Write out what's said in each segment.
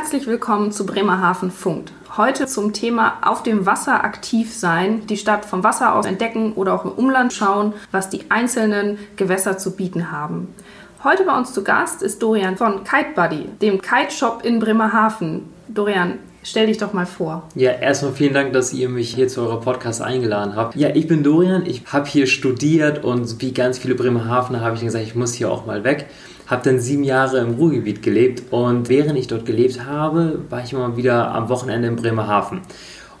Herzlich willkommen zu Bremerhaven Funkt. Heute zum Thema auf dem Wasser aktiv sein, die Stadt vom Wasser aus entdecken oder auch im Umland schauen, was die einzelnen Gewässer zu bieten haben. Heute bei uns zu Gast ist Dorian von Kite Buddy, dem Kite Shop in Bremerhaven. Dorian, Stell dich doch mal vor. Ja, erstmal vielen Dank, dass ihr mich hier zu eurer Podcast eingeladen habt. Ja, ich bin Dorian, ich habe hier studiert und wie ganz viele Bremerhavener habe ich gesagt, ich muss hier auch mal weg. Habe dann sieben Jahre im Ruhrgebiet gelebt und während ich dort gelebt habe, war ich immer wieder am Wochenende in Bremerhaven.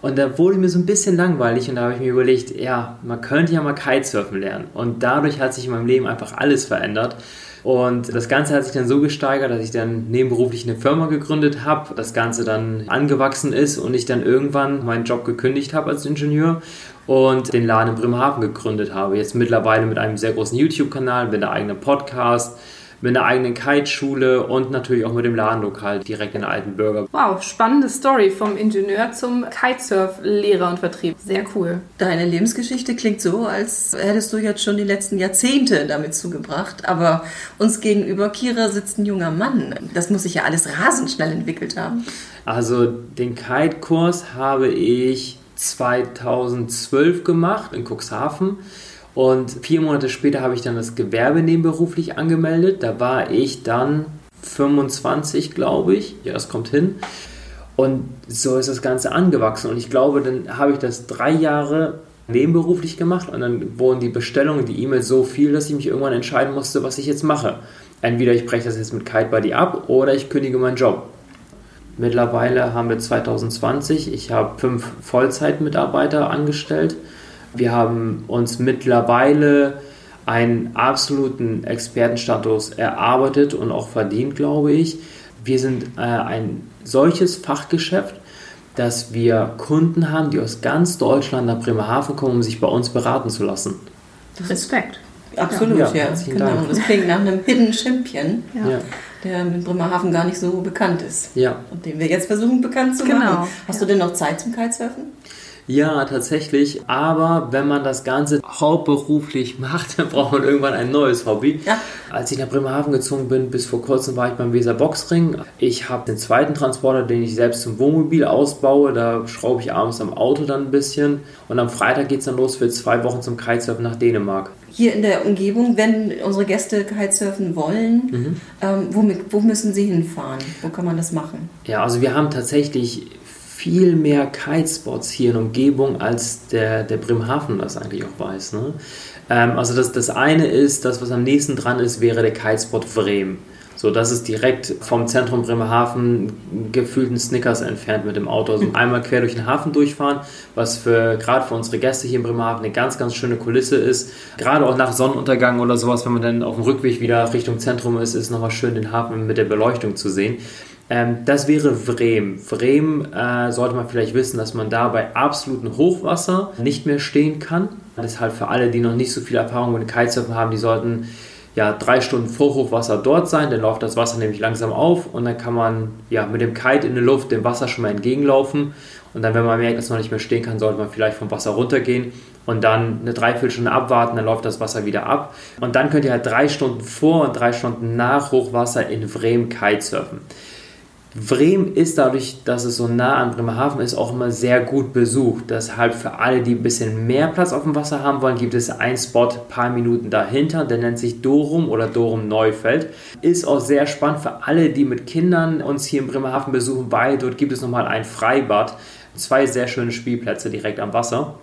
Und da wurde mir so ein bisschen langweilig und da habe ich mir überlegt, ja, man könnte ja mal Kitesurfen lernen. Und dadurch hat sich in meinem Leben einfach alles verändert. Und das Ganze hat sich dann so gesteigert, dass ich dann nebenberuflich eine Firma gegründet habe, das Ganze dann angewachsen ist und ich dann irgendwann meinen Job gekündigt habe als Ingenieur und den Laden in Bremerhaven gegründet habe. Jetzt mittlerweile mit einem sehr großen YouTube-Kanal, mit einem eigenen Podcast mit einer eigenen Kiteschule und natürlich auch mit dem Ladenlokal direkt in Altenbürger. Wow, spannende Story vom Ingenieur zum Kitesurf-Lehrer und Vertrieb. Sehr cool. Deine Lebensgeschichte klingt so, als hättest du jetzt schon die letzten Jahrzehnte damit zugebracht. Aber uns gegenüber, Kira, sitzt ein junger Mann. Das muss sich ja alles rasend schnell entwickelt haben. Also den Kite-Kurs habe ich 2012 gemacht in Cuxhaven. Und vier Monate später habe ich dann das Gewerbe nebenberuflich angemeldet. Da war ich dann 25, glaube ich. Ja, das kommt hin. Und so ist das Ganze angewachsen. Und ich glaube, dann habe ich das drei Jahre nebenberuflich gemacht und dann wurden die Bestellungen, die E-Mails so viel, dass ich mich irgendwann entscheiden musste, was ich jetzt mache. Entweder ich breche das jetzt mit Kite Buddy ab oder ich kündige meinen Job. Mittlerweile haben wir 2020, ich habe fünf Vollzeitmitarbeiter angestellt wir haben uns mittlerweile einen absoluten Expertenstatus erarbeitet und auch verdient, glaube ich. Wir sind äh, ein solches Fachgeschäft, dass wir Kunden haben, die aus ganz Deutschland nach Bremerhaven kommen, um sich bei uns beraten zu lassen. Respekt. Absolut, ja. ja genau. Dank. Das klingt nach einem Hidden Champion, ja. der in Bremerhaven gar nicht so bekannt ist. Ja. Und den wir jetzt versuchen bekannt zu genau. machen. Hast ja. du denn noch Zeit zum Kitesurfen? Ja, tatsächlich. Aber wenn man das Ganze hauptberuflich macht, dann braucht man irgendwann ein neues Hobby. Ja. Als ich nach Bremerhaven gezogen bin, bis vor kurzem war ich beim Weser Boxring. Ich habe den zweiten Transporter, den ich selbst zum Wohnmobil ausbaue. Da schraube ich abends am Auto dann ein bisschen. Und am Freitag geht es dann los für zwei Wochen zum Kitesurfen nach Dänemark. Hier in der Umgebung, wenn unsere Gäste Kitesurfen wollen, mhm. ähm, wo, wo müssen sie hinfahren? Wo kann man das machen? Ja, also wir haben tatsächlich viel mehr Kitespots hier in Umgebung, als der, der Bremerhaven das eigentlich auch weiß. Ne? Ähm, also das, das eine ist, das was am nächsten dran ist, wäre der Kitespot Bremen. So, das ist direkt vom Zentrum Bremerhaven gefühlten Snickers entfernt mit dem Auto. Also einmal quer durch den Hafen durchfahren, was für gerade für unsere Gäste hier in Bremerhaven eine ganz, ganz schöne Kulisse ist. Gerade auch nach Sonnenuntergang oder sowas, wenn man dann auf dem Rückweg wieder Richtung Zentrum ist, ist nochmal schön den Hafen mit der Beleuchtung zu sehen. Ähm, das wäre Vrem. Vrem äh, sollte man vielleicht wissen, dass man da bei absolutem Hochwasser nicht mehr stehen kann. Deshalb für alle, die noch nicht so viel Erfahrung mit Kitesurfen haben, die sollten ja drei Stunden vor Hochwasser dort sein. Dann läuft das Wasser nämlich langsam auf und dann kann man ja mit dem Kite in der Luft dem Wasser schon mal entgegenlaufen. Und dann, wenn man merkt, dass man nicht mehr stehen kann, sollte man vielleicht vom Wasser runtergehen und dann eine Dreiviertelstunde abwarten, dann läuft das Wasser wieder ab. Und dann könnt ihr halt drei Stunden vor und drei Stunden nach Hochwasser in Vrem Kitesurfen. Bremen ist dadurch, dass es so nah an Bremerhaven ist, auch immer sehr gut besucht. Deshalb für alle, die ein bisschen mehr Platz auf dem Wasser haben wollen, gibt es einen Spot ein paar Minuten dahinter, der nennt sich Dorum oder Dorum Neufeld. Ist auch sehr spannend für alle, die mit Kindern uns hier in Bremerhaven besuchen, weil dort gibt es nochmal ein Freibad. Zwei sehr schöne Spielplätze direkt am Wasser.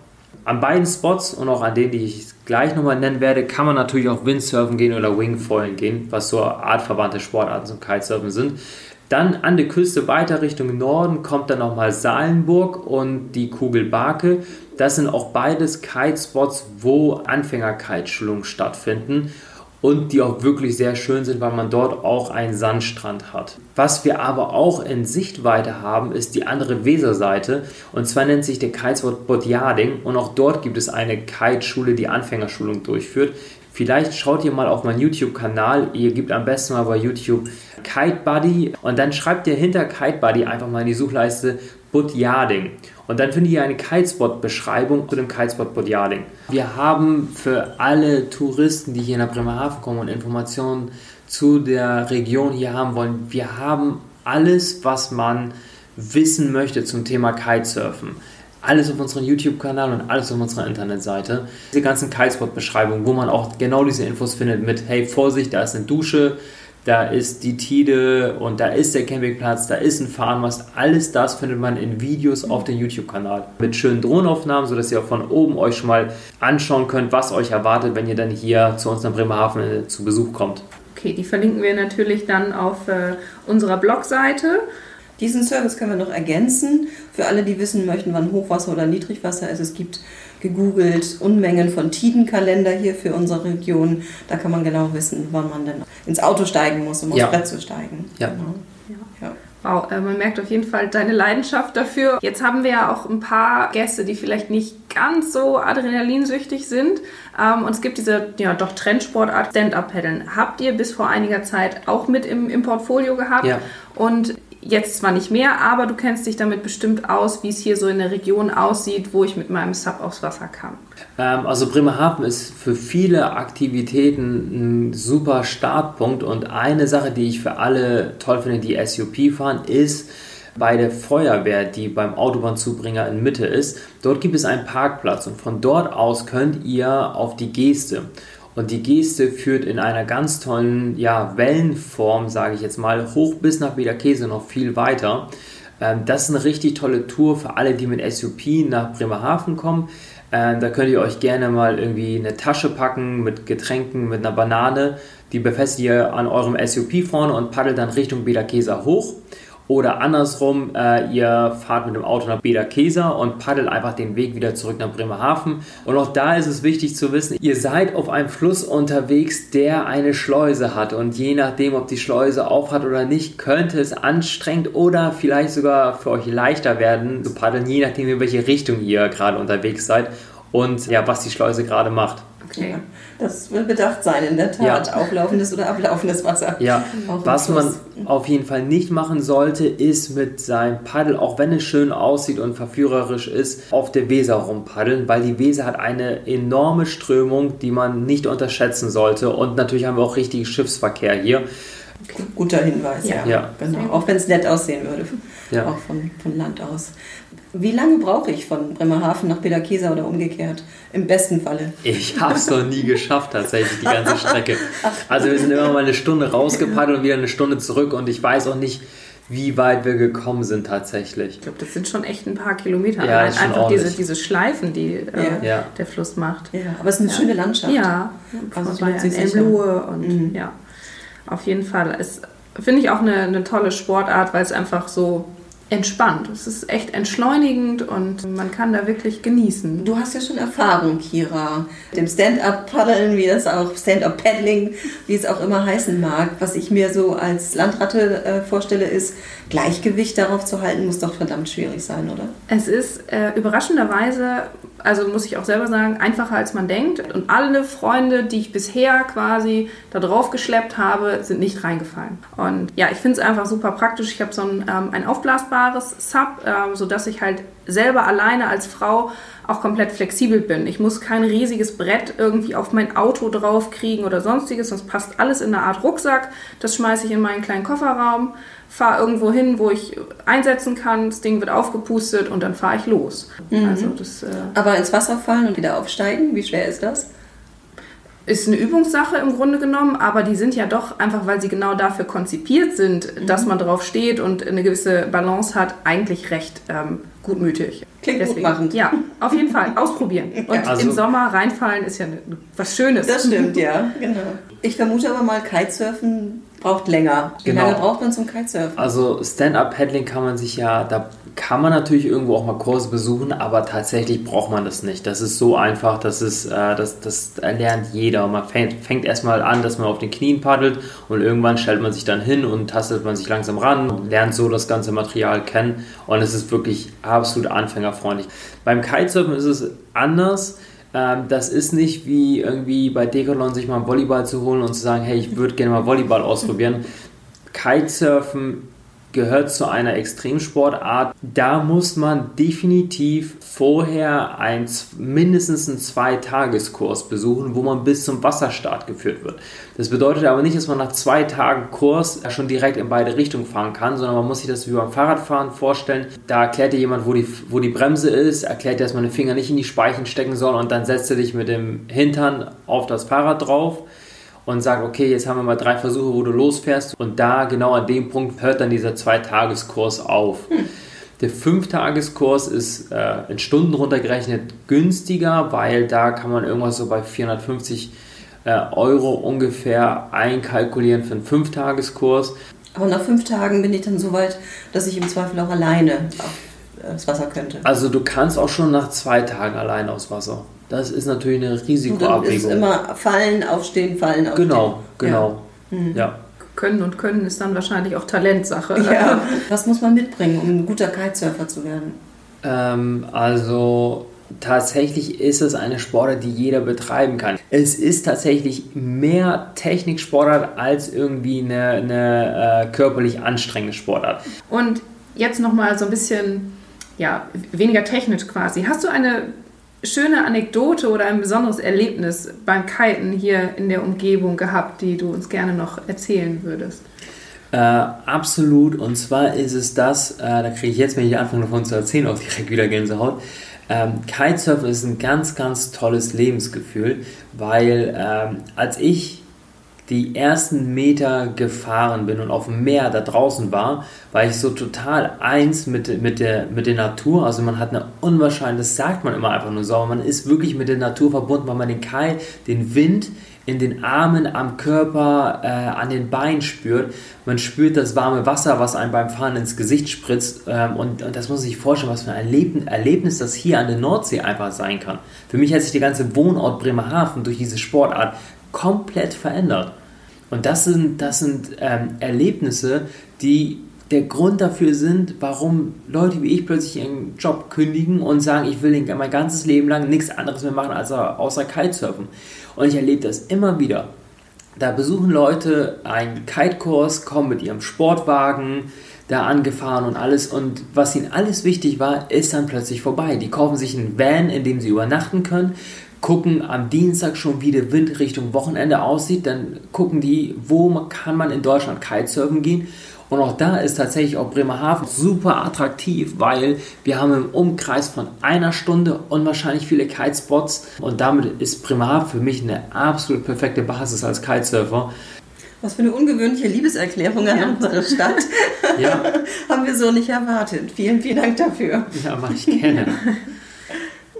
An beiden Spots und auch an denen, die ich gleich nochmal nennen werde, kann man natürlich auch Windsurfen gehen oder Wingfoilen gehen, was so artverwandte Sportarten zum Kitesurfen sind. Dann an der Küste weiter Richtung Norden kommt dann nochmal Salenburg und die Kugel Barke. Das sind auch beides Kitespots, wo Anfänger-Kiteschulungen stattfinden und die auch wirklich sehr schön sind, weil man dort auch einen Sandstrand hat. Was wir aber auch in Sichtweite haben, ist die andere Weserseite und zwar nennt sich der Kitespot Bodjading und auch dort gibt es eine Kiteschule, die Anfängerschulung durchführt. Vielleicht schaut ihr mal auf meinen YouTube-Kanal. Ihr gebt am besten mal bei YouTube Kite Buddy und dann schreibt ihr hinter Kite Buddy einfach mal in die Suchleiste Budjading. Und dann findet ihr eine Kitespot-Beschreibung zu dem Kitespot Budjading. Wir haben für alle Touristen, die hier nach Bremerhaven kommen und Informationen zu der Region hier haben wollen, wir haben alles, was man wissen möchte zum Thema Kitesurfen. Alles auf unserem YouTube-Kanal und alles auf unserer Internetseite. Diese ganzen Kitespot-Beschreibungen, wo man auch genau diese Infos findet mit, hey, Vorsicht, da ist eine Dusche, da ist die Tide und da ist der Campingplatz, da ist ein Fahnenmast. Alles das findet man in Videos auf dem YouTube-Kanal. Mit schönen Drohnenaufnahmen, sodass ihr auch von oben euch schon mal anschauen könnt, was euch erwartet, wenn ihr dann hier zu uns nach Bremerhaven äh, zu Besuch kommt. Okay, die verlinken wir natürlich dann auf äh, unserer Blogseite. Diesen Service können wir noch ergänzen für alle, die wissen möchten, wann Hochwasser oder Niedrigwasser ist. Es gibt gegoogelt Unmengen von Tidenkalender hier für unsere Region. Da kann man genau wissen, wann man denn ins Auto steigen muss, um Ja. aufs Brett zu steigen. Ja. Genau. Ja. Wow, äh, man merkt auf jeden Fall deine Leidenschaft dafür. Jetzt haben wir ja auch ein paar Gäste, die vielleicht nicht ganz so adrenalinsüchtig sind. Ähm, und es gibt diese, ja, doch Trendsportart Stand-Up-Paddeln. Habt ihr bis vor einiger Zeit auch mit im, im Portfolio gehabt? Ja. Und jetzt zwar nicht mehr, aber du kennst dich damit bestimmt aus, wie es hier so in der Region aussieht, wo ich mit meinem Sub aufs Wasser kam. Ähm, also Bremerhaven ist für viele Aktivitäten ein super Startpunkt und eine Sache, die ich für alle toll finde, die SUP fahren, ist bei der Feuerwehr, die beim Autobahnzubringer in Mitte ist. Dort gibt es einen Parkplatz und von dort aus könnt ihr auf die Geste. Und die Geste führt in einer ganz tollen ja, Wellenform, sage ich jetzt mal, hoch bis nach Bederkese noch viel weiter. Ähm, das ist eine richtig tolle Tour für alle, die mit SUP nach Bremerhaven kommen. Ähm, da könnt ihr euch gerne mal irgendwie eine Tasche packen mit Getränken, mit einer Banane. Die befestigt ihr an eurem SUP vorne und paddelt dann Richtung Bederkesa hoch. Oder andersrum, äh, ihr fahrt mit dem Auto nach Bederkesa und paddelt einfach den Weg wieder zurück nach Bremerhaven. Und auch da ist es wichtig zu wissen, ihr seid auf einem Fluss unterwegs, der eine Schleuse hat. Und je nachdem, ob die Schleuse auf hat oder nicht, könnte es anstrengend oder vielleicht sogar für euch leichter werden zu paddeln, je nachdem, in welche Richtung ihr gerade unterwegs seid und ja, was die Schleuse gerade macht. Okay. Ja, das will bedacht sein, in der Tat. Ja. Auflaufendes oder ablaufendes Wasser. Ja, Auch was man auf jeden Fall nicht machen sollte, ist mit seinem Paddel, auch wenn es schön aussieht und verführerisch ist, auf der Weser rumpaddeln, weil die Weser hat eine enorme Strömung, die man nicht unterschätzen sollte. Und natürlich haben wir auch richtig Schiffsverkehr hier. Guter Hinweis, ja. Ja. Genau. Auch wenn es nett aussehen würde. Ja. Auch von, von Land aus. Wie lange brauche ich von Bremerhaven nach Bederkesa oder umgekehrt? Im besten Falle. Ich habe es noch nie geschafft, tatsächlich, die ganze Strecke. Also wir sind immer mal eine Stunde rausgepaddelt und wieder eine Stunde zurück und ich weiß auch nicht, wie weit wir gekommen sind tatsächlich. Ich glaube, das sind schon echt ein paar Kilometer. Ja, Allein ist schon einfach diese, diese Schleifen, die äh, Ja. Ja. der Fluss macht. Ja, aber es ist eine schöne Landschaft. Ja, Also vorbei an sicher. Elmlohe und Mhm. ja, auf jeden Fall. Es finde ich auch eine, eine tolle Sportart, weil es einfach so entspannt. Es ist echt entschleunigend und man kann da wirklich genießen. Du hast ja schon Erfahrung, Kira, mit dem Stand-up-Paddeln, wie das auch, Stand-up-Paddling, wie es auch immer heißen mag. Was ich mir so als Landratte äh, vorstelle, ist, Gleichgewicht darauf zu halten, muss doch verdammt schwierig sein, oder? Es ist äh, überraschenderweise, also muss ich auch selber sagen, einfacher als man denkt. Und alle Freunde, die ich bisher quasi da drauf geschleppt habe, sind nicht reingefallen. Und ja, ich finde es einfach super praktisch. Ich habe so ein, ähm, ein aufblasbares Sub, ähm, sodass ich halt selber alleine als Frau auch komplett flexibel bin. Ich muss kein riesiges Brett irgendwie auf mein Auto drauf kriegen oder sonstiges, sonst passt alles in eine Art Rucksack. Das schmeiße ich in meinen kleinen Kofferraum, fahre irgendwo hin, wo ich einsetzen kann. Das Ding wird aufgepustet und dann fahre ich los. Also das äh, Aber ins Wasser fallen und wieder aufsteigen, wie schwer ist das? ist eine Übungssache im Grunde genommen, aber die sind ja doch einfach, weil sie genau dafür konzipiert sind, dass man drauf steht und eine gewisse Balance hat, eigentlich recht ähm, gutmütig. Klingt gutmachend. Ja, auf jeden Fall. Ausprobieren. Und Also- im Sommer reinfallen ist ja ne- was Schönes. Das stimmt, ja, genau. Ich vermute aber mal, Kitesurfen braucht länger. Wie Genau. lange braucht man zum Kitesurfen? Also Stand-Up-Paddling kann man sich ja, da kann man natürlich irgendwo auch mal Kurse besuchen, aber tatsächlich braucht man das nicht. Das ist so einfach, das, ist, äh, das, das lernt jeder. Man fängt, fängt erstmal an, dass man auf den Knien paddelt und irgendwann stellt man sich dann hin und tastet man sich langsam ran und lernt so das ganze Material kennen und es ist wirklich absolut anfängerfreundlich. Beim Kitesurfen ist es anders. Ähm, Das ist nicht wie irgendwie bei Decathlon sich mal einen Volleyball zu holen und zu sagen, hey, ich würde gerne mal Volleyball ausprobieren. Kitesurfen gehört zu einer Extremsportart. Da muss man definitiv vorher ein, mindestens einen Zweitageskurs besuchen, wo man bis zum Wasserstart geführt wird. Das bedeutet aber nicht, dass man nach zwei Tagen Kurs schon direkt in beide Richtungen fahren kann, sondern man muss sich das wie beim Fahrradfahren vorstellen. Da erklärt dir jemand, wo die, wo die Bremse ist, erklärt dir, dass man den Finger nicht in die Speichen stecken soll und dann setzt er dich mit dem Hintern auf das Fahrrad drauf und sagt, okay, jetzt haben wir mal drei Versuche, wo du losfährst und da genau an dem Punkt hört dann dieser Zweitageskurs auf. Hm. Der Fünftageskurs ist äh, in Stunden runtergerechnet günstiger, weil da kann man irgendwas so bei 450 äh, Euro ungefähr einkalkulieren für einen Fünftageskurs. Aber nach fünf Tagen bin ich dann so weit, dass ich im Zweifel auch alleine aufs Wasser könnte. Also du kannst auch schon nach zwei Tagen allein aufs Wasser. Das ist natürlich eine Risikoabwägung. Und ist immer fallen, aufstehen, fallen, aufstehen. Genau, genau. Ja. Mhm. ja. Können und Können ist dann wahrscheinlich auch Talentsache. Ja. Was muss man mitbringen, um ein guter Kitesurfer zu werden? Ähm, also tatsächlich ist es eine Sportart, die jeder betreiben kann. Es ist tatsächlich mehr Techniksportart als irgendwie eine, eine äh, körperlich anstrengende Sportart. Und jetzt nochmal so ein bisschen, ja, weniger technisch quasi. Hast du eine schöne Anekdote oder ein besonderes Erlebnis beim Kiten hier in der Umgebung gehabt, die du uns gerne noch erzählen würdest? Äh, absolut. Und zwar ist es das, äh, da kriege ich jetzt, wenn ich anfange davon zu erzählen, auch direkt wieder Gänsehaut. Ähm, Kitesurfen ist ein ganz, ganz tolles Lebensgefühl, weil ähm, als ich die ersten Meter gefahren bin und auf dem Meer da draußen war, war ich so total eins mit, mit, der, mit der Natur. Also man hat eine unwahrscheinliche, das sagt man immer einfach nur so, aber man ist wirklich mit der Natur verbunden, weil man den Kai, den Wind in den Armen, am Körper, äh, an den Beinen spürt. Man spürt das warme Wasser, was einem beim Fahren ins Gesicht spritzt. Ähm, und, und, das muss sich vorstellen, was für ein Erlebnis, Erlebnis das hier an der Nordsee einfach sein kann. Für mich hat sich der ganze Wohnort Bremerhaven durch diese Sportart komplett verändert. Und das sind, das sind ähm, Erlebnisse, die der Grund dafür sind, warum Leute wie ich plötzlich ihren Job kündigen und sagen, ich will mein ganzes Leben lang nichts anderes mehr machen als außer Kitesurfen. Und ich erlebe das immer wieder. Da besuchen Leute einen Kite-Kurs, kommen mit ihrem Sportwagen da angefahren und alles. Und was ihnen alles wichtig war, ist dann plötzlich vorbei. Die kaufen sich einen Van, in dem sie übernachten können, gucken am Dienstag schon, wie der Wind Richtung Wochenende aussieht. Dann gucken die, wo kann man in Deutschland Kitesurfen gehen. Und auch da ist tatsächlich auch Bremerhaven super attraktiv, weil wir haben im Umkreis von einer Stunde unwahrscheinlich viele Kitespots. Und damit ist Bremerhaven für mich eine absolut perfekte Basis als Kitesurfer. Was für eine ungewöhnliche Liebeserklärung an ja. unsere Stadt. Ja. haben wir so nicht erwartet. Vielen, vielen Dank dafür. Ja, mache ich gerne.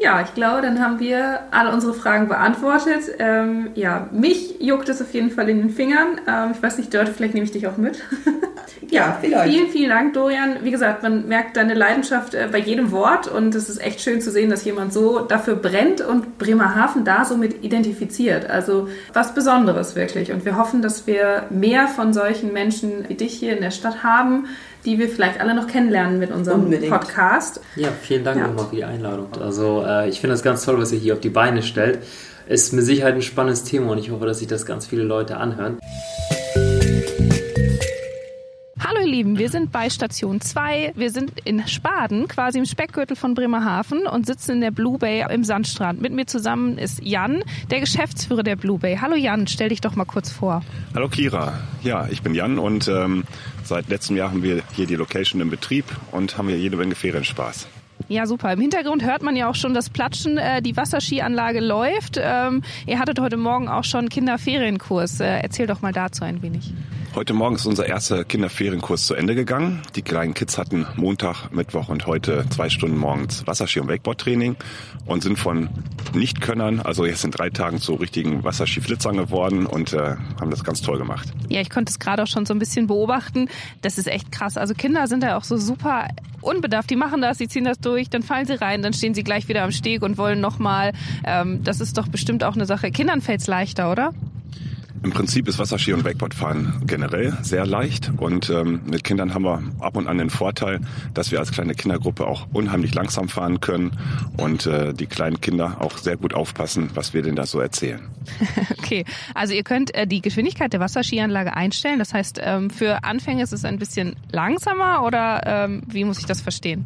Ja, ich glaube, dann haben wir alle unsere Fragen beantwortet. Ähm, ja, mich juckt es auf jeden Fall in den Fingern. Ähm, ich weiß nicht, Dörte, vielleicht nehme ich dich auch mit. ja, vielleicht. Vielen, vielen Dank, Dorian. Wie gesagt, man merkt deine Leidenschaft äh, bei jedem Wort und es ist echt schön zu sehen, dass jemand so dafür brennt und Bremerhaven da so mit identifiziert. Also was Besonderes wirklich. Und wir hoffen, dass wir mehr von solchen Menschen wie dich hier in der Stadt haben, die wir vielleicht alle noch kennenlernen mit unserem Unbedingt. Podcast. Ja, vielen Dank ja. nochmal für die Einladung. Also äh, ich finde das ganz toll, was ihr hier auf die Beine stellt. Ist mit Sicherheit ein spannendes Thema und ich hoffe, dass sich das ganz viele Leute anhören. Lieben, wir sind bei Station 2. Wir sind in Spaden, quasi im Speckgürtel von Bremerhaven und sitzen in der Blue Bay im Sandstrand. Mit mir zusammen ist Jan, der Geschäftsführer der Blue Bay. Hallo Jan, stell dich doch mal kurz vor. Hallo Kira. Ja, ich bin Jan und ähm, seit letztem Jahr haben wir hier die Location im Betrieb und haben hier jede Menge Ferienspaß. Ja, super. Im Hintergrund hört man ja auch schon das Platschen. Äh, die Wasserskianlage läuft. Ähm, ihr hattet heute Morgen auch schon Kinderferienkurs. Äh, erzähl doch mal dazu ein wenig. Heute Morgen ist unser erster Kinderferienkurs zu Ende gegangen. Die kleinen Kids hatten Montag, Mittwoch und heute zwei Stunden morgens Wasserski- und Wakeboard-Training und sind von Nichtkönnern, also jetzt in drei Tagen zu richtigen Wasserskiflitzern geworden und äh, haben das ganz toll gemacht. Ja, ich konnte es gerade auch schon so ein bisschen beobachten. Das ist echt krass. Also Kinder sind da auch so super unbedarft. Die machen das, sie ziehen das durch, dann fallen sie rein, dann stehen sie gleich wieder am Steg und wollen nochmal. Ähm, das ist doch bestimmt auch eine Sache. Kindern fällt es leichter, oder? Im Prinzip ist Wasserski und Wakeboardfahren generell sehr leicht und ähm, mit Kindern haben wir ab und an den Vorteil, dass wir als kleine Kindergruppe auch unheimlich langsam fahren können und äh, die kleinen Kinder auch sehr gut aufpassen, was wir denen da so erzählen. okay, also ihr könnt äh, die Geschwindigkeit der Wasserskianlage einstellen. Das heißt, ähm, für Anfänger ist es ein bisschen langsamer oder ähm, wie muss ich das verstehen?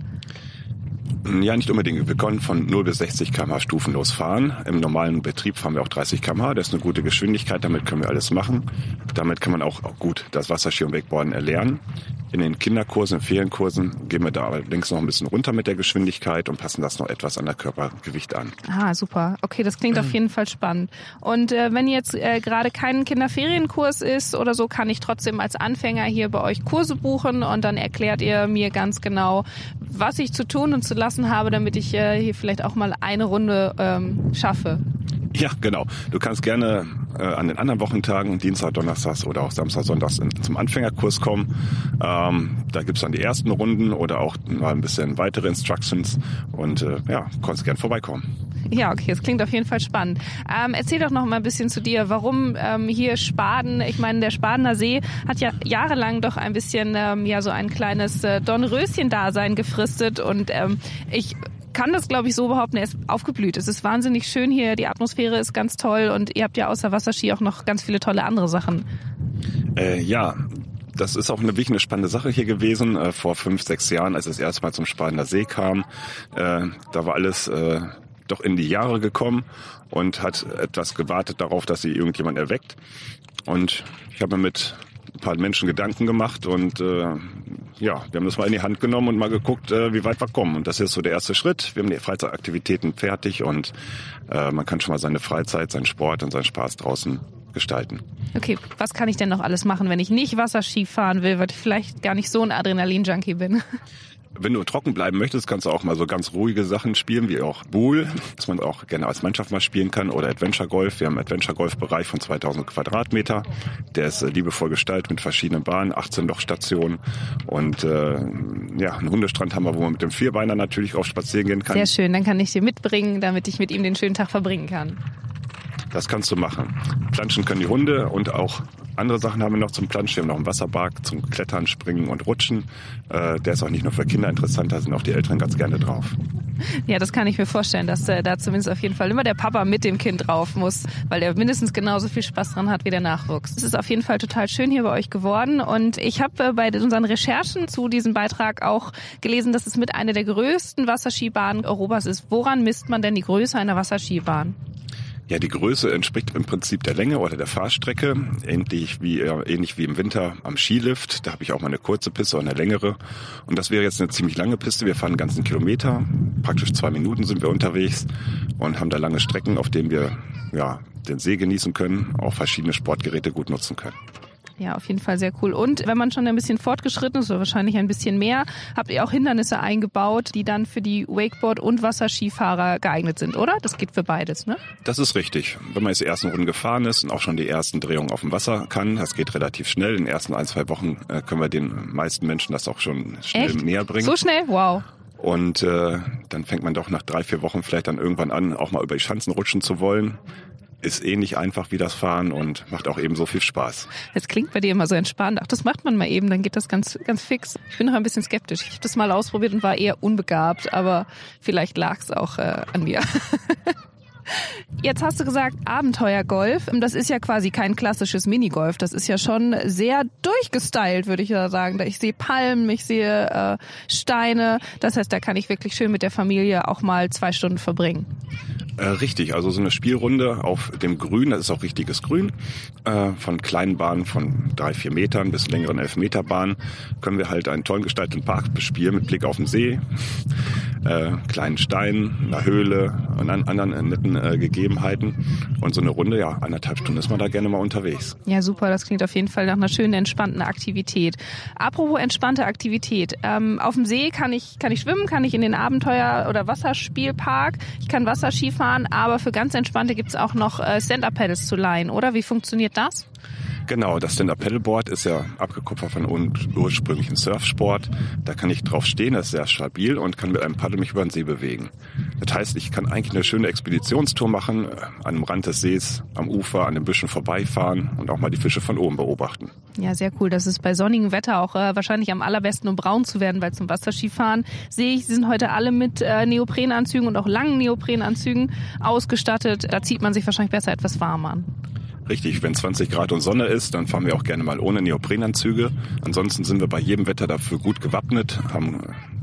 Ja, nicht unbedingt. Wir können von 0 bis 60 km/h stufenlos fahren. Im normalen Betrieb fahren wir auch 30 km/h. Das ist eine gute Geschwindigkeit. Damit können wir alles machen. Damit kann man auch gut das Wasserski und Wakeboarden erlernen. In den Kinderkursen, in Ferienkursen gehen wir da allerdings noch ein bisschen runter mit der Geschwindigkeit und passen das noch etwas an der Körpergewicht an. Ah, super. Okay, das klingt auf jeden Fall spannend. Und äh, wenn jetzt äh, gerade kein Kinderferienkurs ist oder so, kann ich trotzdem als Anfänger hier bei euch Kurse buchen und dann erklärt ihr mir ganz genau, was ich zu tun und zu lassen habe, damit ich äh, hier vielleicht auch mal eine Runde ähm, schaffe. Ja, genau. Du kannst gerne äh, an den anderen Wochentagen, Dienstag, Donnerstags oder auch Samstag, Sonntags in, zum Anfängerkurs kommen. Ähm, da gibt's dann die ersten Runden oder auch mal ein bisschen weitere Instructions und äh, ja, kannst gern vorbeikommen. Ja, okay, das klingt auf jeden Fall spannend. Ähm, erzähl doch noch mal ein bisschen zu dir, warum ähm, hier Spaden, ich meine, der Spadener See hat ja jahrelang doch ein bisschen ähm, ja so ein kleines äh, Dornröschen-Dasein gefristet und ähm, ich kann das, glaube ich, so behaupten, er ist aufgeblüht. Es ist wahnsinnig schön hier, die Atmosphäre ist ganz toll und ihr habt ja außer Wasserski auch noch ganz viele tolle andere Sachen. Äh, ja, das ist auch eine wirklich eine spannende Sache hier gewesen. Äh, vor fünf, sechs Jahren, als es erst mal zum Spadener See kam, äh, da war alles äh, doch in die Jahre gekommen und hat etwas gewartet darauf, dass sie irgendjemand erweckt. Und ich habe mit paar Menschen Gedanken gemacht und äh, ja, wir haben das mal in die Hand genommen und mal geguckt, äh, wie weit wir kommen. Und das ist so der erste Schritt. Wir haben die Freizeitaktivitäten fertig und äh, man kann schon mal seine Freizeit, seinen Sport und seinen Spaß draußen gestalten. Okay, was kann ich denn noch alles machen, wenn ich nicht Wasserski fahren will, weil ich vielleicht gar nicht so ein Adrenalin-Junkie bin? Wenn du trocken bleiben möchtest, kannst du auch mal so ganz ruhige Sachen spielen, wie auch Bool, dass man auch gerne als Mannschaft mal spielen kann, oder Adventure Golf. Wir haben einen Adventure Golf Bereich von 2000 Quadratmeter. Der ist äh, liebevoll gestaltet mit verschiedenen Bahnen, 18 Lochstationen und äh, ja, einen Hundestrand haben wir, wo man mit dem Vierbeiner natürlich auch spazieren gehen kann. Sehr schön, dann kann ich dir mitbringen, damit ich mit ihm den schönen Tag verbringen kann. Das kannst du machen. Planschen können die Hunde und auch andere Sachen haben wir noch zum Planschen. Wir haben noch einen Wasserpark zum Klettern, Springen und Rutschen. Äh, der ist auch nicht nur für Kinder interessant, da sind auch die Eltern ganz gerne drauf. Ja, das kann ich mir vorstellen, dass äh, da zumindest auf jeden Fall immer der Papa mit dem Kind drauf muss, weil der mindestens genauso viel Spaß dran hat wie der Nachwuchs. Es ist auf jeden Fall total schön hier bei euch geworden und ich habe äh, bei unseren Recherchen zu diesem Beitrag auch gelesen, dass es mit einer der größten Wasserskibahnen Europas ist. Woran misst man denn die Größe einer Wasserskibahn? Ja, die Größe entspricht im Prinzip der Länge oder der Fahrstrecke, ähnlich wie, äh, ähnlich wie im Winter am Skilift. Da habe ich auch mal eine kurze Piste und eine längere. Und das wäre jetzt eine ziemlich lange Piste. Wir fahren einen ganzen Kilometer, praktisch zwei Minuten sind wir unterwegs und haben da lange Strecken, auf denen wir ja, den See genießen können, auch verschiedene Sportgeräte gut nutzen können. Ja, auf jeden Fall sehr cool. Und wenn man schon ein bisschen fortgeschritten ist, oder wahrscheinlich ein bisschen mehr, habt ihr auch Hindernisse eingebaut, die dann für die Wakeboard- und Wasserskifahrer geeignet sind, oder? Das geht für beides, ne? Das ist richtig. Wenn man jetzt die ersten Runden gefahren ist und auch schon die ersten Drehungen auf dem Wasser kann, das geht relativ schnell. In den ersten ein, zwei Wochen äh, können wir den meisten Menschen das auch schon schnell Echt? näher bringen. So schnell? Wow. Und äh, dann fängt man doch nach drei, vier Wochen vielleicht dann irgendwann an, auch mal über die Schanzen rutschen zu wollen ist ähnlich einfach wie das Fahren und macht auch eben so viel Spaß. Es klingt bei dir immer so entspannt. Ach, das macht man mal eben, dann geht das ganz, ganz fix. Ich bin noch ein bisschen skeptisch. Ich habe das mal ausprobiert und war eher unbegabt, aber vielleicht lag es auch äh, an mir. Jetzt hast du gesagt Abenteuergolf. Das ist ja quasi kein klassisches Minigolf. Das ist ja schon sehr durchgestylt, würde ich ja sagen. Ich sehe Palmen, ich sehe äh, Steine. Das heißt, da kann ich wirklich schön mit der Familie auch mal zwei Stunden verbringen. Äh, richtig, also so eine Spielrunde auf dem Grün, das ist auch richtiges Grün, äh, von kleinen Bahnen von drei, vier Metern bis längeren Elfmeterbahnen, können wir halt einen tollen gestalteten Park bespielen mit Blick auf den See, äh, kleinen Steinen, einer Höhle und an anderen äh, netten äh, Gegebenheiten. Und so eine Runde, ja, anderthalb Stunden ist man da gerne mal unterwegs. Ja, super, das klingt auf jeden Fall nach einer schönen, entspannten Aktivität. Apropos entspannte Aktivität, ähm, auf dem See kann ich, kann ich schwimmen, kann ich in den Abenteuer- oder Wasserspielpark, ich kann Wasserski fahren, aber für ganz Entspannte gibt's auch noch äh, Stand-Up-Pedals zu leihen, oder? Wie funktioniert das? Genau, das Stand-Up-Paddleboard ist ja abgekupfert von ursprünglichen Surfsport. Da kann ich drauf stehen, das ist sehr stabil und kann mit einem Paddel mich über den See bewegen. Das heißt, ich kann eigentlich eine schöne Expeditionstour machen, äh, an dem Rand des Sees, am Ufer, an den Büschen vorbeifahren und auch mal die Fische von oben beobachten. Ja, sehr cool. Das ist bei sonnigem Wetter auch äh, wahrscheinlich am allerbesten, um braun zu werden, weil zum Wasserskifahren sehe ich, sie sind heute alle mit äh, Neoprenanzügen und auch langen Neoprenanzügen ausgestattet. Da zieht man sich wahrscheinlich besser etwas warm an. Richtig, wenn 20 Grad und Sonne ist, dann fahren wir auch gerne mal ohne Neoprenanzüge. Ansonsten sind wir bei jedem Wetter dafür gut gewappnet, haben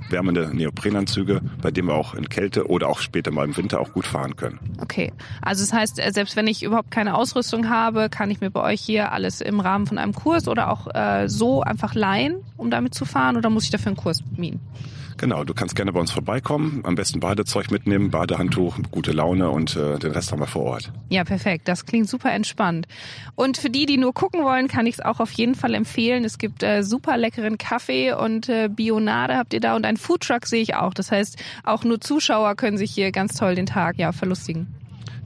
wärmende Neoprenanzüge, bei denen wir auch in Kälte oder auch später mal im Winter auch gut fahren können. Okay, also das heißt, äh, selbst wenn ich überhaupt keine Ausrüstung habe, kann ich mir bei euch hier alles im Rahmen von einem Kurs oder auch äh, so einfach leihen, um damit zu fahren oder muss ich dafür einen Kurs mieten? Genau, du kannst gerne bei uns vorbeikommen, am besten Badezeug mitnehmen, Badehandtuch, gute Laune und äh, den Rest haben wir vor Ort. Ja, perfekt. Das klingt super entspannt. Und für die, die nur gucken wollen, kann ich es auch auf jeden Fall empfehlen. Es gibt äh, super leckeren Kaffee und äh, Bionade habt ihr da und einen Foodtruck sehe ich auch. Das heißt, auch nur Zuschauer können sich hier ganz toll den Tag ja verlustigen.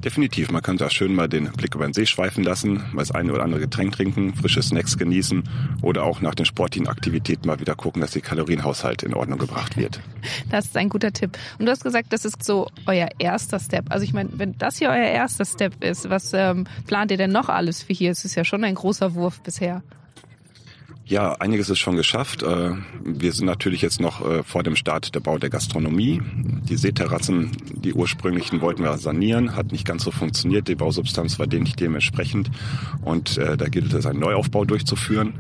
Definitiv, man kann da schön mal den Blick über den See schweifen lassen, mal das eine oder andere Getränk trinken, frische Snacks genießen oder auch nach den sportlichen Aktivitäten mal wieder gucken, dass der Kalorienhaushalt in Ordnung gebracht wird. Das ist ein guter Tipp. Und du hast gesagt, das ist so euer erster Step. Also ich meine, wenn das hier euer erster Step ist, was ähm, plant ihr denn noch alles für hier? Es ist ja schon ein großer Wurf bisher. Ja, einiges ist schon geschafft. Äh, wir sind natürlich jetzt noch äh, vor dem Start der Bau der Gastronomie. Die Seeterrassen, die ursprünglichen wollten wir sanieren, hat nicht ganz so funktioniert. Die Bausubstanz war dem nicht dementsprechend. Und äh, da gilt es, einen Neuaufbau durchzuführen.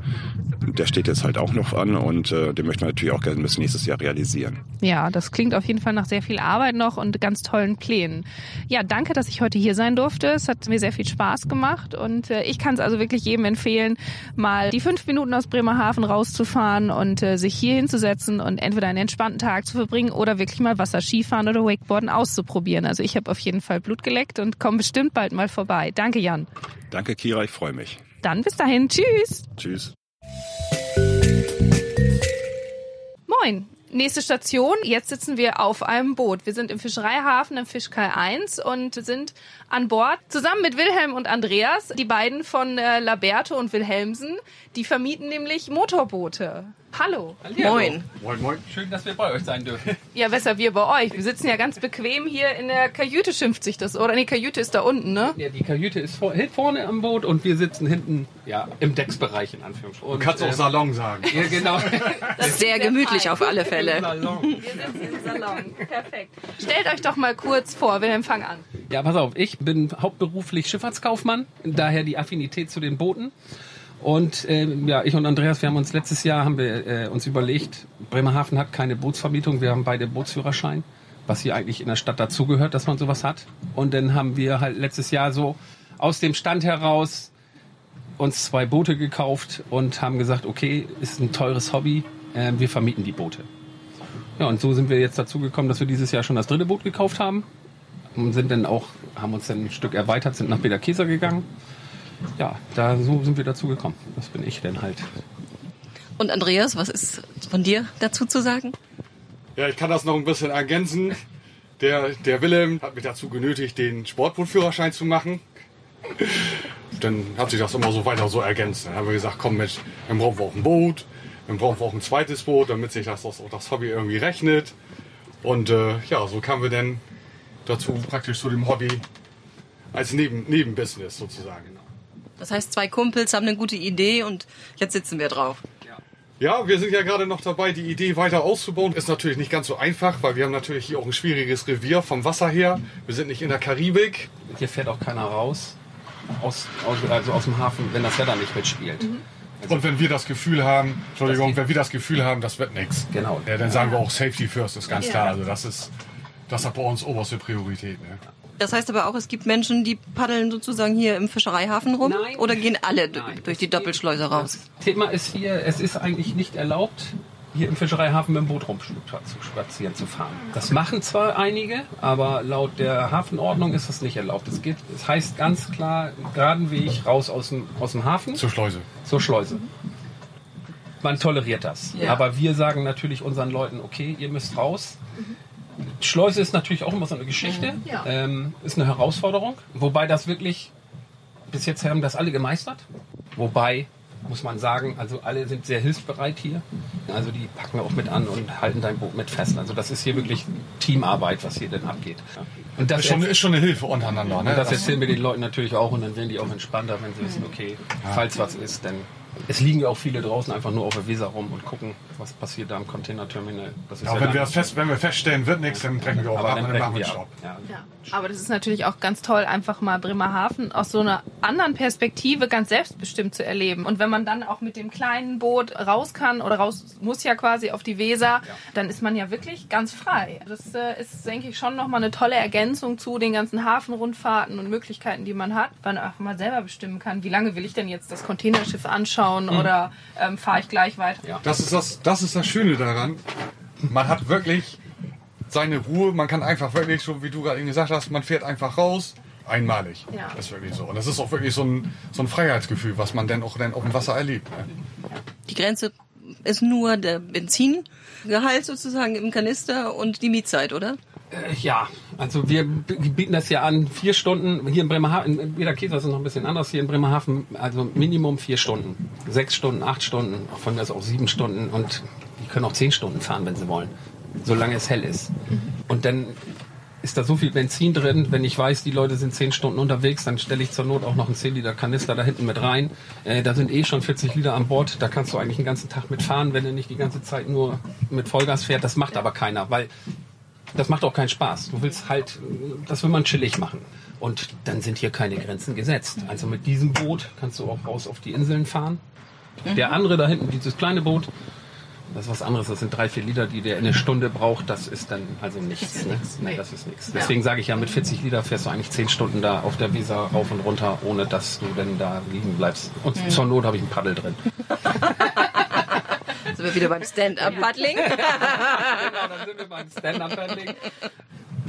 Der steht jetzt halt auch noch an und den möchten wir natürlich auch gerne bis nächstes Jahr realisieren. Ja, das klingt auf jeden Fall nach sehr viel Arbeit noch und ganz tollen Plänen. Ja, danke, dass ich heute hier sein durfte. Es hat mir sehr viel Spaß gemacht und ich kann es also wirklich jedem empfehlen, mal die fünf Minuten aus Bremerhaven rauszufahren und äh, sich hier hinzusetzen und entweder einen entspannten Tag zu verbringen oder wirklich mal Wasserskifahren oder Wakeboarden auszuprobieren. Also ich habe auf jeden Fall Blut geleckt und komme bestimmt bald mal vorbei. Danke, Jan. Danke, Kira, ich freue mich. Dann bis dahin. Tschüss. Tschüss. Moin. Nächste Station, jetzt sitzen wir auf einem Boot. Wir sind im Fischereihafen im Fischkai 1 und sind an Bord zusammen mit Wilhelm und Andreas, die beiden von äh, Laberto und Wilhelmsen. Die vermieten nämlich Motorboote. Hallo. Hallihallo. Moin. Moin, moin. Schön, dass wir bei euch sein dürfen. Ja, besser wir bei euch. Wir sitzen ja ganz bequem hier in der Kajüte, schimpft sich das, oder? Nee, Kajüte ist da unten, ne? Ja, die Kajüte ist vor, vorne am Boot und wir sitzen hinten ja, im Decksbereich in Anführungsstrichen. Du kannst auch ähm, Salon sagen. Ja, genau. Sehr gemütlich auf alle Fälle. Salon. Wir sitzen im Salon. Perfekt. Stellt euch doch mal kurz vor, Wilhelm, fang an. Ja, pass auf, ich bin hauptberuflich Schifffahrtskaufmann, daher die Affinität zu den Booten. Und ähm, ja, ich und Andreas, wir haben uns letztes Jahr haben wir äh, uns überlegt, Bremerhaven hat keine Bootsvermietung, wir haben beide Bootsführerschein, was hier eigentlich in der Stadt dazugehört, dass man sowas hat. Und dann haben wir halt letztes Jahr so aus dem Stand heraus uns zwei Boote gekauft und haben gesagt, okay, ist ein teures Hobby, äh, wir vermieten die Boote. Ja, und so sind wir jetzt dazu gekommen, dass wir dieses Jahr schon das dritte Boot gekauft haben und sind dann auch, haben uns dann ein Stück erweitert, sind nach Peter Käser gegangen. Ja, da so sind wir dazu gekommen. Das bin ich denn halt. Und Andreas, was ist von dir dazu zu sagen? Ja, ich kann das noch ein bisschen ergänzen. Der, der Willem hat mich dazu genötigt, den Sportbootführerschein zu machen. Dann hat sich das immer so weiter so ergänzt. Dann haben wir gesagt, komm Mensch, dann brauchen wir auch ein Boot. Dann brauchen wir auch ein zweites Boot, damit sich das auch das Hobby irgendwie rechnet. Und äh, ja, so kamen wir dann dazu praktisch zu dem Hobby als Neben Nebenbusiness sozusagen. Das heißt, zwei Kumpels haben eine gute Idee und jetzt sitzen wir drauf. Ja, wir sind ja gerade noch dabei, die Idee weiter auszubauen. Ist natürlich nicht ganz so einfach, weil wir haben natürlich hier auch ein schwieriges Revier vom Wasser her. Wir sind nicht in der Karibik. Hier fährt auch keiner raus. Aus, aus, also aus dem Hafen, wenn das Wetter nicht mitspielt. Und wenn wir das Gefühl haben, Entschuldigung, wenn wir das Gefühl haben, das wird nichts. Genau. Ja, dann sagen wir auch Safety First, ist ganz Ja. klar. Also das ist, das hat bei uns oberste Priorität. Ne? Das heißt aber auch, es gibt Menschen, die paddeln sozusagen hier im Fischereihafen rum Nein. oder gehen alle Nein, durch die Doppelschleuse raus? Das Thema ist hier, es ist eigentlich nicht erlaubt, hier im Fischereihafen mit dem Boot rumspazieren zu fahren. Das machen zwar einige, aber laut der Hafenordnung ist das nicht erlaubt. Es geht, es heißt ganz klar, geraden Weg raus aus dem, aus dem Hafen Zur Schleuse. zur Schleuse. Man toleriert das. Ja. Aber wir sagen natürlich unseren Leuten, okay, ihr müsst raus. Schleuse ist natürlich auch immer so eine Geschichte. Ja. Ähm, ist eine Herausforderung. Wobei das wirklich, bis jetzt haben das alle gemeistert. Wobei, muss man sagen, also alle sind sehr hilfsbereit hier. Also die packen auch mit an und halten dein Boot mit fest. Also das ist hier wirklich Teamarbeit, was hier denn abgeht. Und das Ist schon, ist schon eine Hilfe untereinander. Ne? und das erzählen wir den Leuten natürlich auch und dann werden die auch entspannter, wenn sie wissen, okay, falls was ist, dann es liegen ja auch viele draußen einfach nur auf der Weser rum und gucken, was passiert da im Containerterminal. Das ja, wenn, wir fest, wenn wir feststellen, wird nichts, dann brechen wir auch ab dann und dann machen wir. Stopp. Ja. Ja, aber das ist natürlich auch ganz toll, einfach mal Bremerhaven aus so einer anderen Perspektive ganz selbstbestimmt zu erleben. Und wenn man dann auch mit dem kleinen Boot raus kann oder raus muss ja quasi auf die Weser, dann ist man ja wirklich ganz frei. Das äh, ist, denke ich, schon nochmal eine tolle Ergänzung zu den ganzen Hafenrundfahrten und Möglichkeiten, die man hat, weil man einfach mal selber bestimmen kann, wie lange will ich denn jetzt das Containerschiff anschauen oder ähm, fahre ich gleich weiter. Ja. Das ist das, das ist das Schöne daran. Man hat wirklich seine Ruhe. Man kann einfach wirklich, so wie du gerade eben gesagt hast, man fährt einfach raus. Einmalig. Ja. Das ist wirklich so. Und das ist auch wirklich so ein, so ein Freiheitsgefühl, was man dann auch dann auf dem Wasser erlebt. Ne? Die Grenze ist nur der Benzingehalt sozusagen im Kanister und die Mietzeit, oder? Äh, Ja, also wir bieten das ja an, vier Stunden, hier in Bremerhaven, in Bederkesa ist es noch ein bisschen anders, hier in Bremerhaven, also Minimum vier Stunden. Sechs Stunden, acht Stunden, von mir aus auch sieben Stunden und die können auch zehn Stunden fahren, wenn sie wollen, solange es hell ist. Und dann ist da so viel Benzin drin, wenn ich weiß, die Leute sind zehn Stunden unterwegs, dann stelle ich zur Not auch noch einen 10 Liter Kanister da hinten mit rein. Äh, da sind eh schon 40 Liter an Bord, da kannst du eigentlich den ganzen Tag mitfahren, wenn du nicht die ganze Zeit nur mit Vollgas fährt. Das macht aber keiner, weil das macht auch keinen Spaß. Du willst halt, das will man chillig machen. Und dann sind hier keine Grenzen gesetzt. Also mit diesem Boot kannst du auch raus auf die Inseln fahren. Der andere da hinten, dieses kleine Boot, das ist was anderes. Das sind drei, vier Liter, die der in eine Stunde braucht. Das ist dann also nichts. Ne? Nee, das ist nichts. Deswegen sage ich ja, mit 40 Liter fährst du eigentlich 10 Stunden da auf der Weser rauf und runter, ohne dass du denn da liegen bleibst. Und zur Not habe ich ein Paddel drin. Sind wir wieder beim Stand-up-Paddling? genau, dann sind wir beim Stand-Up-Paddling.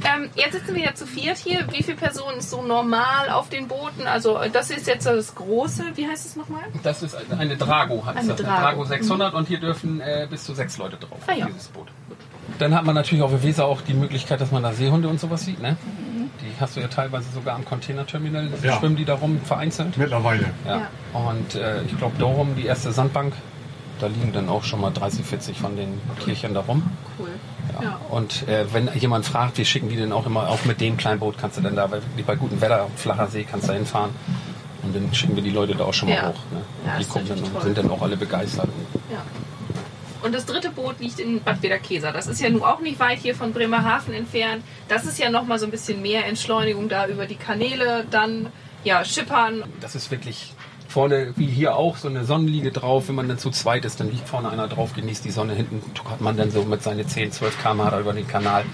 Ähm, jetzt sitzen wir ja zu viert hier. Wie viele Personen ist so normal auf den Booten? Also das ist jetzt das große, wie heißt es nochmal? Das ist eine Drago, heißt Eine das. Eine Drago. Drago 600 und hier dürfen äh, bis zu sechs Leute drauf, Ah ja. dieses Boot. Dann hat man natürlich auf der Weser auch die Möglichkeit, dass man da Seehunde und sowas sieht. Ne? Die hast du ja teilweise sogar am Containerterminal. Ja. Schwimmen die da rum, vereinzelt. Mittlerweile. Ja. Und äh, ich glaube, darum die erste Sandbank, da liegen dann auch schon mal 30, 40 von den Tierchen da rum. Cool. Ja. Ja. Und äh, wenn jemand fragt, wir schicken die denn auch immer, auch mit dem kleinen Boot kannst du dann da, weil bei gutem Wetter, flacher See, kannst du da hinfahren. Und dann schicken wir die Leute da auch schon mal Ja. hoch. Ne? Ja, die gucken dann und sind dann auch alle begeistert. Ja. Und das dritte Boot liegt in Bad Wederkesa. Das ist ja nun auch nicht weit hier von Bremerhaven entfernt. Das ist ja nochmal so ein bisschen mehr Entschleunigung da über die Kanäle, dann ja schippern. Das ist wirklich vorne, wie hier auch, so eine Sonnenliege drauf. Wenn man dann zu zweit ist, dann liegt vorne einer drauf, genießt die Sonne. Hinten hat man dann so mit seine 10, 12 km da über den Kanal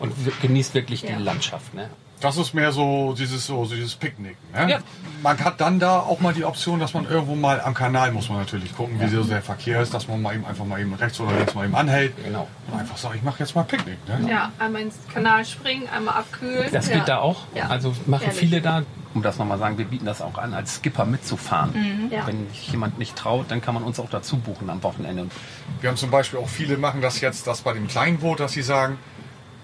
und genießt wirklich Ja. die Landschaft. Ne? Das ist mehr so dieses, so, dieses Picknick. Ne? Ja. Man hat dann da auch mal die Option, dass man irgendwo mal am Kanal muss man natürlich gucken, wie so der Verkehr ist, dass man mal eben einfach mal eben rechts oder links mal eben anhält. Genau. Und einfach sagt, ich mache jetzt mal Picknick. Ne? Ja, einmal ins Kanal springen, einmal abkühlen. Das ja. geht da auch. Ja. Also machen Ehrlich. viele da, um das nochmal sagen, wir bieten das auch an, als Skipper mitzufahren. Mhm. Ja. Wenn sich jemand nicht traut, dann kann man uns auch dazu buchen am Wochenende. Wir haben zum Beispiel auch viele machen das jetzt, das bei dem kleinen Boot, dass sie sagen,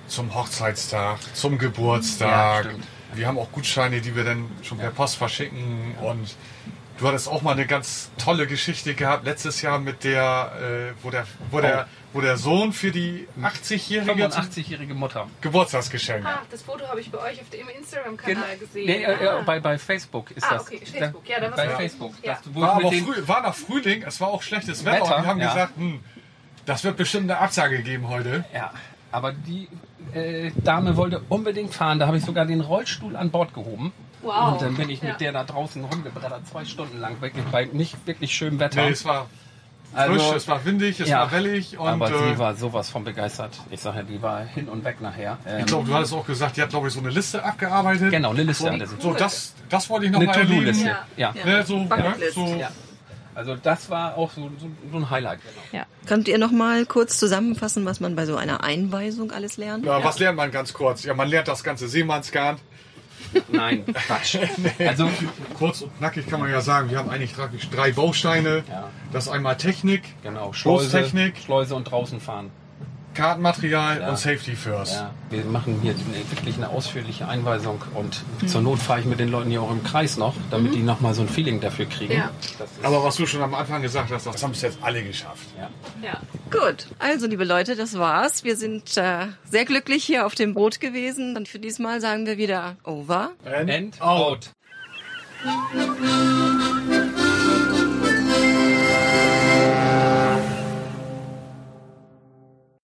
zum Hochzeitstag, zum Geburtstag. Ja, wir haben auch Gutscheine, die wir dann schon per Post verschicken und du hattest auch mal eine ganz tolle Geschichte gehabt letztes Jahr mit der, äh, wo der, wo der, wo der Sohn für die 80-jährige 85-jährige Mutter. Geburtstagsgeschenk. Ah, das Foto habe ich bei euch auf dem Instagram-Kanal gesehen. Nee, äh, ah. äh, bei, bei Facebook ist Ah, das. okay, Facebook. Ja, da bei. Facebook. Ja. Das, wo War aber früh, war nach Frühling, es war auch schlechtes Wetter, Wetter, und wir haben ja. gesagt, hm, das wird bestimmt eine Absage geben heute. Ja, aber die äh, Dame wollte unbedingt fahren. Da habe ich sogar den Rollstuhl an Bord gehoben. Wow. Und dann bin ich mit Ja. der da draußen rumgebrettert, zwei Stunden lang, wirklich bei nicht wirklich schönem Wetter. Nee, es war frisch, Also- es war windig, es Ja, war wellig und aber äh, sie war sowas von begeistert. Ich sage ja, die war hin und weg nachher. Ähm, ich glaube, du hattest auch gesagt, die hat glaube ich so eine Liste abgearbeitet. genau, eine Liste sie. so das, das wollte ich noch Eine mal erleben. To-Do-Liste. Ja. Ja. So, so, ja. Also das war auch so, so, so ein Highlight. Genau. Ja. Könnt ihr noch mal kurz zusammenfassen, was man bei so einer Einweisung alles lernt? ja, was lernt man ganz kurz? Ja, man lernt das ganze Seemannsgarn. Nein, Quatsch. Also Kurz und knackig kann man ja sagen, wir haben eigentlich drei- drei Bausteine. Ja. Das ist einmal Technik, genau, Schleuse, Schleuse und draußen fahren. Kartenmaterial Ja. und Safety First. Ja, wir machen hier eine, wirklich eine ausführliche Einweisung und zur Not fahre ich mit den Leuten hier auch im Kreis noch, damit die nochmal so ein Feeling dafür kriegen. Ja. Aber was du schon am Anfang gesagt hast, das haben es jetzt alle geschafft. ja. Ja. Gut, also liebe Leute, das war's. Wir sind äh, sehr glücklich hier auf dem Boot gewesen. Und für diesmal sagen wir wieder over. End out.